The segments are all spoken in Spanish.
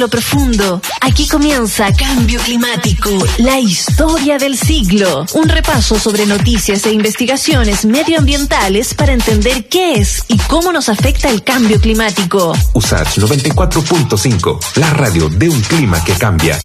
Lo profundo. Aquí comienza Cambio Climático, la historia del siglo. Un repaso sobre noticias e investigaciones medioambientales para entender qué es y cómo nos afecta el cambio climático. USACH 94.5, la radio de un clima que cambia.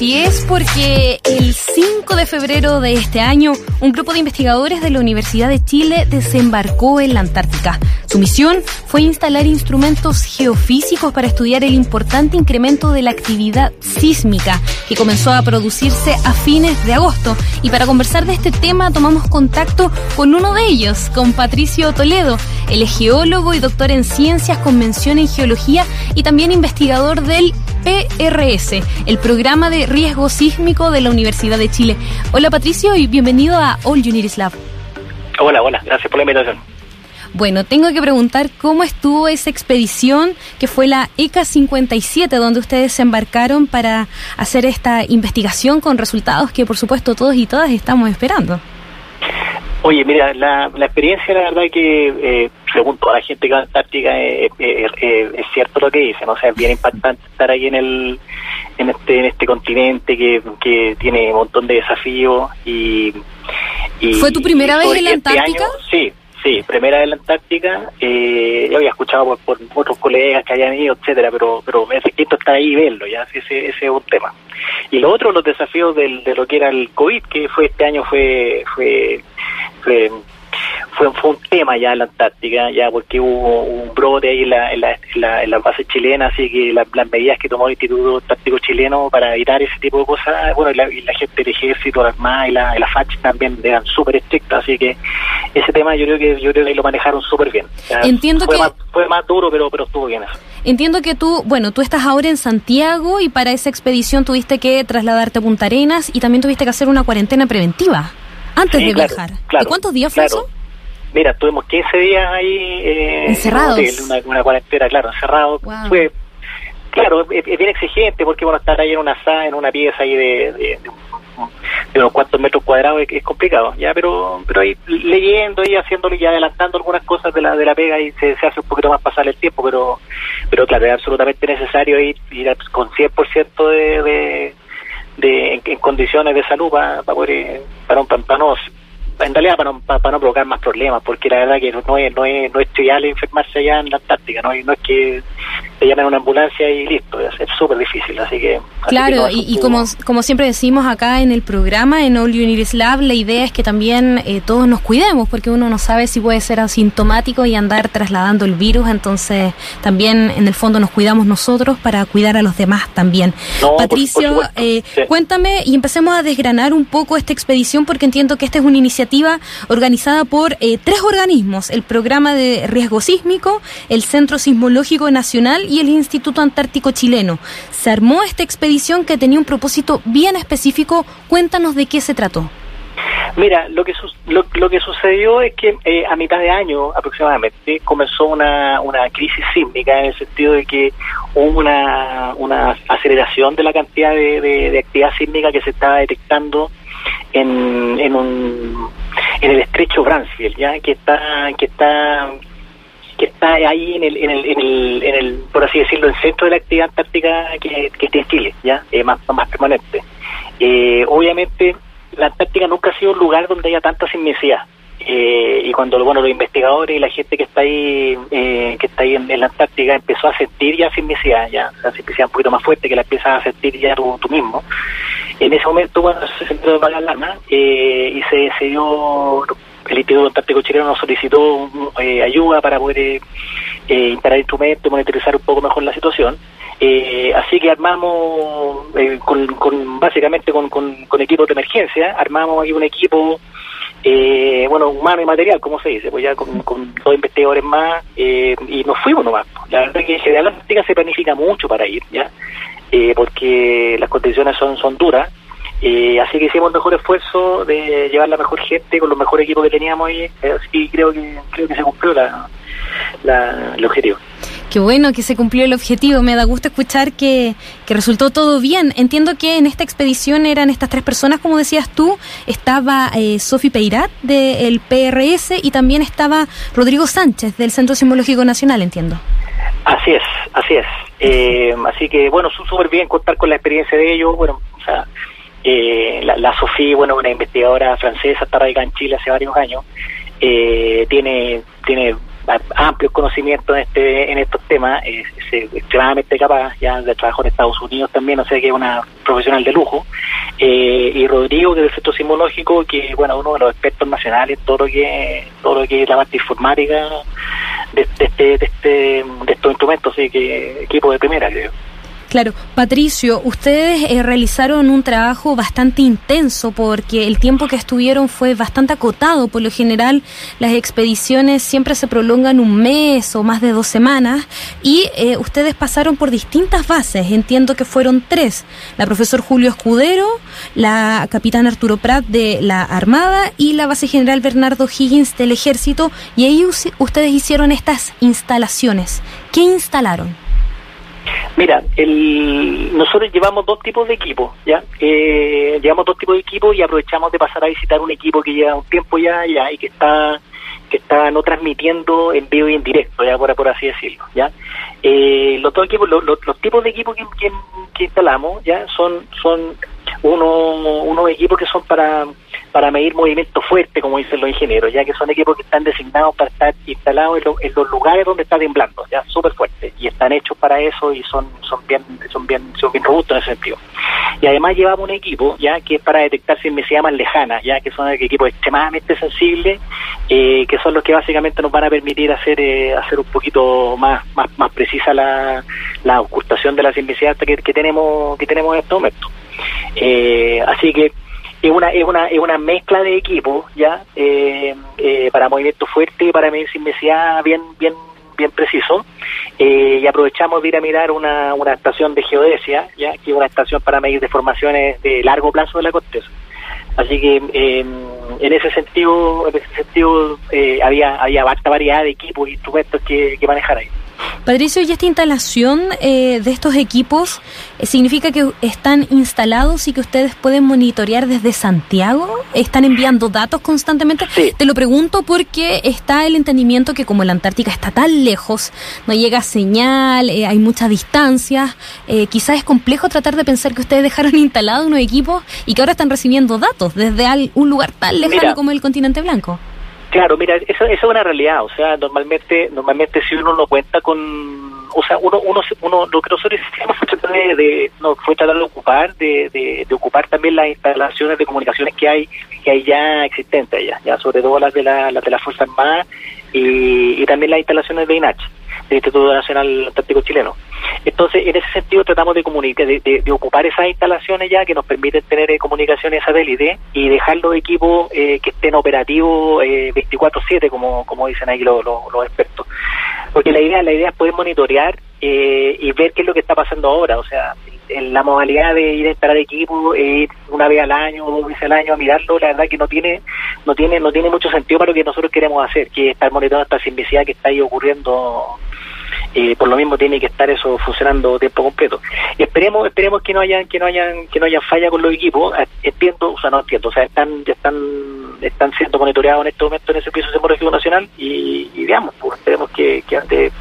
Así es, porque el 5 de febrero de este año, un grupo de investigadores de la Universidad de Chile desembarcó en la Antártica. Su misión fue instalar instrumentos geofísicos para estudiar el importante incremento de la actividad sísmica que comenzó a producirse a fines de agosto. Y para conversar de este tema tomamos contacto con uno de ellos, con Patricio Toledo. Él es geólogo y doctor en ciencias con mención en geología y también investigador del PRS, el programa de riesgo sísmico de la Universidad de Chile. Hola Patricio y bienvenido a All Uniris Lab. Hola, hola, gracias por la invitación. Bueno, tengo que preguntar cómo estuvo esa expedición que fue la ECA 57, donde ustedes se embarcaron para hacer esta investigación con resultados que por supuesto todos y todas estamos esperando. Oye, mira, la, la experiencia, la verdad que, eh, según toda la gente que va a Antártica, eh, eh, eh, es cierto lo que dicen, o sea, es bien impactante estar ahí en el en este en este continente que, que tiene un montón de desafíos y... y ¿Fue tu primera vez en la este Antártica? año- sí, sí, primera vez en la Antártica. Eh, yo había escuchado por, por otros colegas que hayan ido, etcétera, pero pero es distinto estar ahí y verlo, ya, ese, ese es un tema. Y lo otro, los desafíos del, de lo que era el COVID, que fue este año fue fue fue, fue, fue un tema ya en la Antártica, ya porque hubo un brote ahí en la, en la, en la, en la base chilena, así que la- las medidas que tomó el Instituto Antártico Chileno para evitar ese tipo de cosas, bueno, y la, y la gente del ejército, la Armada y la, y la FACH también eran súper estrictas, así que ese tema yo creo que yo creo que lo manejaron súper bien. O sea, Entiendo fue que- Más, fue más duro, pero, pero estuvo bien eso. Entiendo que tú, bueno, tú estás ahora en Santiago y para esa expedición tuviste que trasladarte a Punta Arenas y también tuviste que hacer una cuarentena preventiva antes Sí, de claro, viajar. claro, ¿Y cuántos días fue claro. eso? Mira, estuvimos 15 días ahí eh, Encerrados. en un hotel, una, una cuarentena, claro, encerrado. Wow. Fue, claro, es, es bien exigente porque bueno, estar ahí en una sala, en una pieza ahí de, de, de un- de unos cuantos metros cuadrados es, es complicado, ya, pero pero ahí leyendo y haciéndolo y adelantando algunas cosas de la de la pega y se, se hace un poquito más pasar el tiempo, pero pero claro, es absolutamente necesario ir, ir con 100% de, de, de en, condiciones de salud para poder eh, para, para, para no en realidad para no, para, para no provocar más problemas, porque la verdad que no es, no es, no es trivial enfermarse allá en la Antártica, no, es- no es que te llamen a una ambulancia y listo, es súper difícil, así que... así que Claro, no, y, como, como siempre decimos acá en el programa, en All Uniris Lab, la idea es que también eh, todos nos cuidemos, porque uno no sabe si puede ser asintomático y andar trasladando el virus, entonces también en el fondo nos cuidamos nosotros para cuidar a los demás también. No, Patricio, por eh, sí. cuéntame y empecemos a desgranar un poco esta expedición, porque entiendo que esta es una iniciativa organizada por eh, tres organismos, el Programa de Riesgo Sísmico, el Centro Sismológico Nacional y el Instituto Antártico Chileno. Se armó esta expedición que tenía un propósito bien específico. Cuéntanos de qué se trató. Mira, lo que, su- lo, lo que sucedió es que eh, a mitad de año aproximadamente comenzó una, una crisis sísmica en el sentido de que hubo una, una aceleración de la cantidad de, de- de actividad sísmica que se estaba detectando en, en, un, en el estrecho Bransfield, ya que está que está que está ahí en el, en el, en el, en el por así decirlo, el centro de la actividad antártica que, que en Chile, ya Eh, más, más permanente. Eh, obviamente, la Antártica nunca ha sido un lugar donde haya tanta sismicidad. Eh, y cuando bueno los investigadores y la gente que está ahí eh, en, la Antártica empezó a sentir ya sismicidad, ya la sismicidad un poquito más fuerte que la empiezas a sentir ya tú, tú mismo. En ese momento, bueno, se sentó de la alarma eh, y se, dio, el Instituto Antártico Chileno nos solicitó eh, ayuda para poder eh, eh, instalar instrumentos y monitorizar un poco mejor la situación. Eh, así que armamos, eh, con, con- básicamente con, con, con equipos de emergencia, armamos ahí un equipo, eh, bueno, humano y material, como se dice, pues ya con, con dos investigadores más, eh, y nos fuimos nomás. La verdad que en general la Antártica se planifica mucho para ir, ¿ya? Eh, porque las condiciones son, son duras. Eh, así que hicimos el mejor esfuerzo de llevar la mejor gente con los mejores equipos que teníamos ahí, eh, creo que creo que se cumplió la, la, el objetivo. Qué bueno que se cumplió el objetivo. Me da gusto escuchar que, que resultó todo bien. Entiendo que en esta expedición eran estas tres personas, como decías tú. Estaba eh, Sofi Peirat del PRS y también estaba Rodrigo Sánchez del Centro Sismológico Nacional, entiendo. Así es, así es. Eh, así que, bueno, súper bien contar con la experiencia de ellos. Bueno, o sea, eh, la, la Sofía, bueno, una investigadora francesa, está radicada en Chile hace varios años, eh, tiene, tiene amplios conocimientos en, este, en estos temas, es, extremadamente capaz, ya de trabajo en Estados Unidos también, o sea que es una profesional de lujo. Eh, y Rodrigo, que es del Centro Sismológico, que bueno, uno de los expertos nacionales todo lo que, todo lo que es la parte informática de, de, este, de, este, de estos instrumentos, así que equipo de primera, creo. Claro, Patricio, ustedes eh, realizaron un trabajo bastante intenso porque el tiempo que estuvieron fue bastante acotado. Por lo general, las expediciones siempre se prolongan un mes o más de dos semanas y eh, ustedes pasaron por distintas bases. Entiendo que fueron tres: la profesor Julio Escudero, la capitán Arturo Prat de la Armada y la base general Bernardo Higgins del Ejército. Y ahí ustedes hicieron estas instalaciones. ¿Qué instalaron? Mira, el, nosotros llevamos dos tipos de equipos, ¿ya? Eh, llevamos dos tipos de equipos y aprovechamos de pasar a visitar un equipo que lleva un tiempo ya, ya y que está que está no transmitiendo en vivo y en directo, ya por, por así decirlo, ¿ya? Eh, los dos equipos, los, tipos de equipos que, instalamos, ¿ya? Son, son uno, unos equipos que son para para medir movimiento fuerte, como dicen los ingenieros, ya que son equipos que están designados para estar instalados en, los lugares donde está temblando, ya súper fuerte, y están hechos para eso y son son bien son bien son bien robustos en ese sentido. Y además llevamos un equipo ya que es para detectar sismicidad más lejana, ya que son equipos extremadamente sensibles, eh, que son los que básicamente nos van a permitir hacer eh, hacer un poquito más más, más precisa la, la ocultación de la sismicidad que, que tenemos que tenemos en este momento. Eh, así que es una es una es una mezcla de equipos ya eh, eh, para movimiento fuerte y para medir sismicidad bien bien bien preciso. Eh, y aprovechamos de ir a mirar una, una estación de geodesia ya que es una estación para medir deformaciones de largo plazo de la corteza. Así que en ese sentido en ese sentido había había vasta variedad de equipos e instrumentos que, que manejar ahí Patricio, ¿y esta instalación eh, de estos equipos eh, significa que están instalados y que ustedes pueden monitorear desde Santiago? ¿Están enviando datos constantemente? Te lo pregunto porque está el entendimiento que como la Antártica está tan lejos, no llega señal, eh, hay muchas distancias, quizás es complejo tratar de pensar que ustedes dejaron instalados unos equipos y que ahora están recibiendo datos desde un lugar tan lejano como el continente blanco. Claro, mira, eso, es una realidad, o sea, normalmente normalmente si uno no cuenta con, o sea, uno uno, uno lo que nosotros hicimos fue tratar de, no, fue tratar de ocupar de, de, ocupar también las instalaciones de comunicaciones que hay que hay ya existentes allá, ya sobre todo las de la, las de la Fuerza Armada y, y también las instalaciones de INACH del Instituto Nacional Antártico Chileno. Entonces, en ese sentido tratamos de comunicar, de, ocupar esas instalaciones ya que nos permiten tener eh, comunicaciones satélite y dejar los equipos eh, que estén operativos eh, 24/7, como, dicen ahí los, los, expertos. Porque la idea, la idea es poder monitorear eh, y ver qué es lo que está pasando ahora. O sea, en la modalidad de ir a instalar equipos ir una vez al año dos veces al año a mirarlo, la verdad que no tiene no tiene no tiene mucho sentido para lo que nosotros queremos hacer, que es estar monitoreando esta simplicidad que está ahí ocurriendo eh, por lo mismo tiene que estar eso funcionando tiempo completo. Esperemos, esperemos que no hayan, que no hayan, que no haya falla con los equipos. Ah, entiendo, o sea, no entiendo, o sea, están, ya están, están siendo monitoreados en este momento en el Servicio Sismológico Nacional y, y veamos, pues, esperemos que, que ande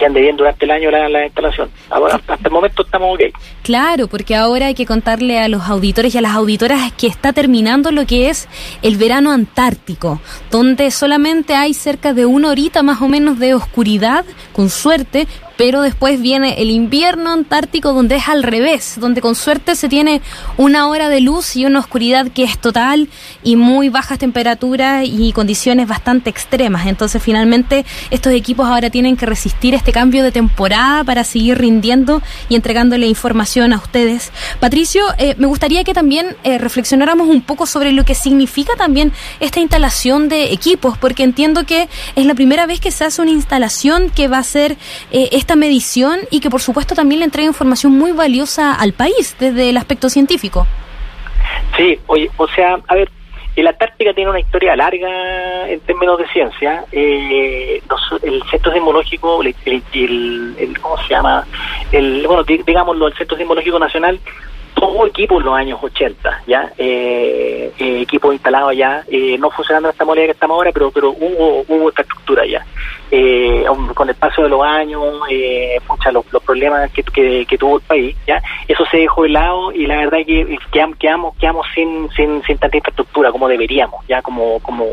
que ande bien durante el año la, la instalación. Ahora, hasta el momento estamos ok. Claro, porque ahora hay que contarle a los auditores y a las auditoras que está terminando lo que es el verano antártico, donde solamente hay cerca de una horita más o menos de oscuridad, con suerte, pero después viene el invierno antártico donde es al revés, donde con suerte se tiene una hora de luz y una oscuridad que es total y muy bajas temperaturas y condiciones bastante extremas. Entonces finalmente estos equipos ahora tienen que resistir este cambio de temporada para seguir rindiendo y entregándole información a ustedes. Patricio, eh, me gustaría que también eh, reflexionáramos un poco sobre lo que significa también esta instalación de equipos, porque entiendo que es la primera vez que se hace una instalación que va a ser eh, medición y que por supuesto también le entrega información muy valiosa al país desde el aspecto científico. Sí, oye, o sea, a ver, el Antártica tiene una historia larga en términos de ciencia. Eh, el Centro Sismológico, el, ¿cómo se llama? El, bueno, digámoslo, el Centro Sismológico Nacional todo equipo en los años 80, ¿ya? Eh, eh, equipo instalado ya, eh, no funcionando de esta modalidad que estamos ahora, pero pero hubo hubo infraestructura ya. Eh, con el paso de los años, eh, los, los problemas que, que, tuvo el país, ¿ya? Eso se dejó de lado y la verdad es que quedamos, quedamos sin, sin, sin tanta infraestructura como deberíamos, ya como, como,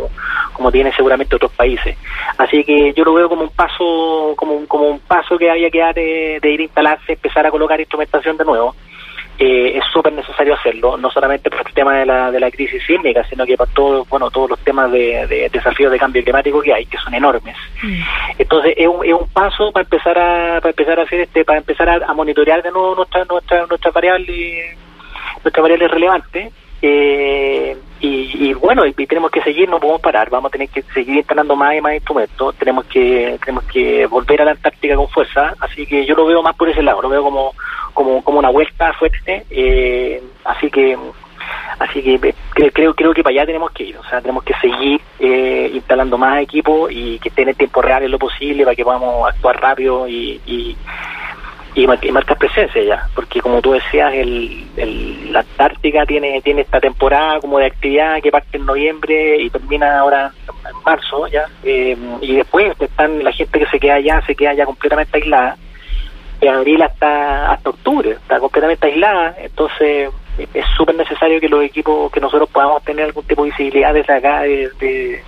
como tienen seguramente otros países. Así que yo lo veo como un paso, como, como un paso que había que dar de, de ir a instalarse, empezar a colocar instrumentación de nuevo eh, es súper necesario hacerlo, no solamente por el tema de la, de la crisis sísmica, sino que para todo, bueno, todos los temas de, desafíos de cambio climático que hay, que son enormes. Mm. Entonces es un, es un paso para empezar a para empezar a hacer este, para empezar a, monitorear de nuevo nuestras nuestra, nuestra variables nuestras variables relevantes eh, y, bueno, y, tenemos que seguir, no podemos parar, vamos a tener que seguir instalando más y más instrumentos, tenemos que tenemos que volver a la Antártica con fuerza, así que yo lo veo más por ese lado, lo veo como como, como una vuelta fuerte, eh, así que así que eh, creo, creo que para allá tenemos que ir, o sea, tenemos que seguir eh, instalando más equipos y que estén en tiempo real en lo posible para que podamos actuar rápido y, y, y, marcar presencia ya, porque como tú decías, el, la Antártica tiene tiene esta temporada como de actividad que parte en noviembre y termina ahora en marzo ya, y después están la gente que se queda allá, se queda ya completamente aislada de abril hasta hasta octubre, está completamente aislada, entonces es súper necesario que los equipos, que nosotros podamos tener algún tipo de visibilidad desde acá, desde,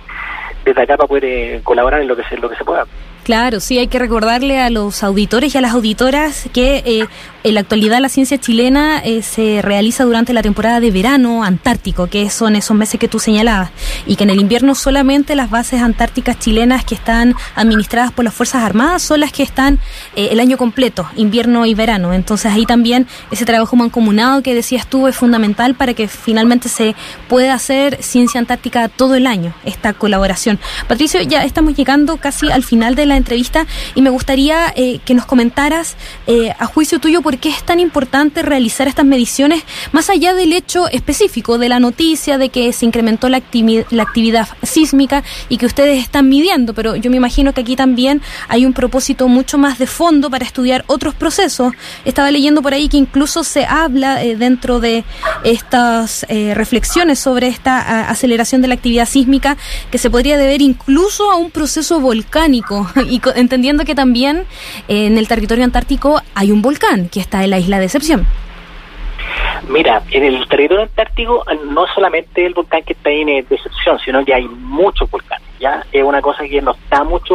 desde acá para poder eh, colaborar en lo que se, lo que se pueda. Claro, sí, hay que recordarle a los auditores y a las auditoras que eh, en la actualidad la ciencia chilena eh, se realiza durante la temporada de verano antártico, que son esos meses que tú señalabas, y que en el invierno solamente las bases antárticas chilenas que están administradas por las Fuerzas Armadas son las que están eh, el año completo, invierno y verano. Entonces ahí también ese trabajo mancomunado que decías tú es fundamental para que finalmente se pueda hacer ciencia antártica todo el año, esta colaboración. Patricio, ya estamos llegando casi al final de la entrevista y me gustaría eh, que nos comentaras, eh, a juicio tuyo, por qué es tan importante realizar estas mediciones, más allá del hecho específico de la noticia de que se incrementó la, la actividad sísmica y que ustedes están midiendo, pero yo me imagino que aquí también hay un propósito mucho más de fondo para estudiar otros procesos. Estaba leyendo por ahí que incluso se habla eh, dentro de estas reflexiones sobre esta aceleración de la actividad sísmica que se podría deber incluso a un proceso volcánico y entendiendo que también eh, en el territorio antártico hay un volcán que está en la isla de Excepción. Mira, en el territorio antártico eh, no solamente el volcán que está ahí en Decepción, sino que hay muchos volcanes. Ya es una cosa que no está mucho,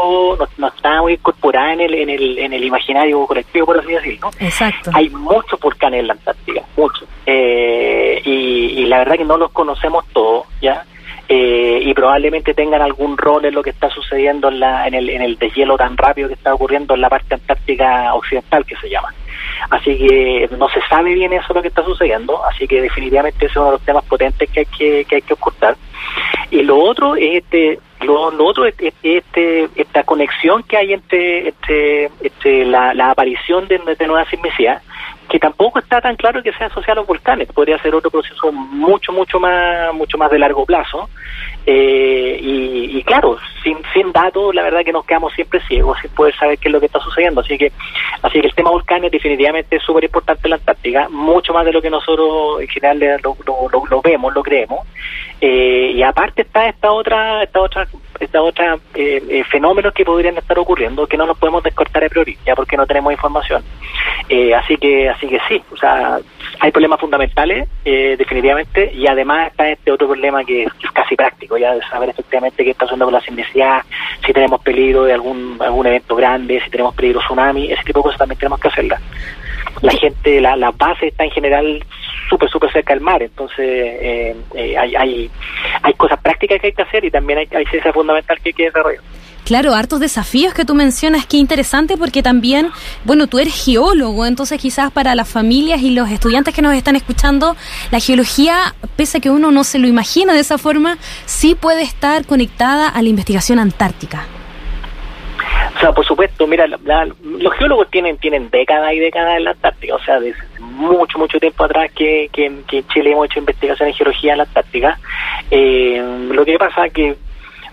no, está muy incorporada en el, en el en el imaginario colectivo, por así decirlo. Exacto. Hay muchos volcanes en la Antártica, muchos, eh, y, y la verdad que no los conocemos todos, ya eh, y probablemente tengan algún rol en lo que está sucediendo en, la, en, el, en el deshielo tan rápido que está ocurriendo en la parte antártica occidental que se llama. Así que no se sabe bien eso lo que está sucediendo, así que definitivamente ese es uno de los temas potentes que hay que, que hay que ocultar. Y lo otro es este lo, otro es, este, esta conexión que hay entre, entre, la, aparición de, de nuevas sismicidad que tampoco está tan claro que sea asociado a los volcanes, podría ser otro proceso mucho, mucho más, mucho más de largo plazo. Eh, y, claro, sin, sin datos, la verdad que nos quedamos siempre ciegos sin poder saber qué es lo que está sucediendo. Así que, así que el tema volcanes definitivamente es súper importante en la Antártica, mucho más de lo que nosotros en general lo, lo, vemos, lo creemos. Eh, y aparte está esta otra, esta otra esta otra eh, eh, fenómenos que podrían estar ocurriendo que no los podemos descortar a priori ya porque no tenemos información. Eh, así que así que sí o sea hay problemas fundamentales eh, definitivamente y además está este otro problema que es, casi práctico ya de saber efectivamente qué está haciendo con la simplicidad si tenemos peligro de algún algún evento grande si tenemos peligro tsunami ese tipo de cosas también tenemos que hacerlas la gente la, la base está en general súper, súper cerca del mar. Entonces, eh, eh, hay, hay, hay cosas prácticas que hay que hacer y también hay, hay ciencia fundamental que hay que desarrollar. Claro, hartos desafíos que tú mencionas, qué interesante porque también, bueno, tú eres geólogo, entonces quizás para las familias y los estudiantes que nos están escuchando, la geología, pese a que uno no se lo imagina de esa forma, sí puede estar conectada a la investigación antártica. Sea, por supuesto, mira, los geólogos tienen tienen décadas y décadas en la Antártica, o sea, desde mucho, mucho tiempo atrás que, que, en Chile hemos hecho investigación en geología en la Antártica. Eh, lo que pasa que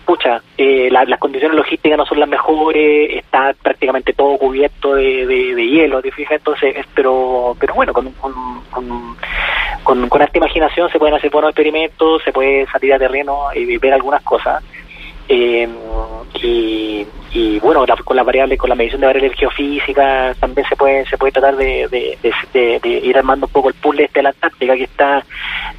pucha, eh, las condiciones logísticas no son las mejores, está prácticamente todo cubierto de, de, hielo, ¿te fijas? Entonces, pero, pero bueno, con, con, con, con esta imaginación se pueden hacer buenos experimentos, se puede salir a terreno y ver algunas cosas. Eh, y, y, bueno, con las variables, con la medición de variables geofísicas, también se puede se puede tratar de, de, de, ir armando un poco el puzzle este de la Antártica, que está,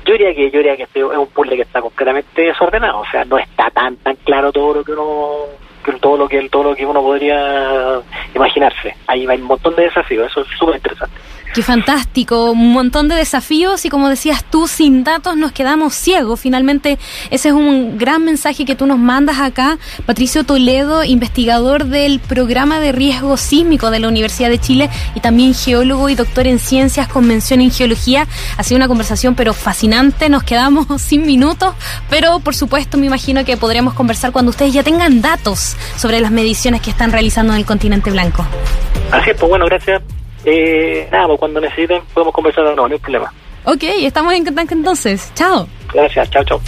yo diría que yo diría que este es un puzzle que está completamente desordenado, o sea, no está tan tan claro todo lo que uno todo lo que todo lo que uno podría imaginarse. Ahí hay un montón de desafíos, eso es súper interesante. Qué fantástico, un montón de desafíos y como decías tú, sin datos nos quedamos ciegos. Finalmente, ese es un gran mensaje que tú nos mandas acá. Patricio Toledo, investigador del programa de riesgo sísmico de la Universidad de Chile y también geólogo y doctor en ciencias con mención en geología. Ha sido una conversación pero fascinante, nos quedamos sin minutos, pero por supuesto me imagino que podremos conversar cuando ustedes ya tengan datos sobre las mediciones que están realizando en el continente blanco. Así es, pues bueno, gracias. Eh, nada, pues cuando necesiten podemos conversar de nuevo, no hay problema. Ok, estamos en contacto entonces. Chao. Gracias, chao, chao.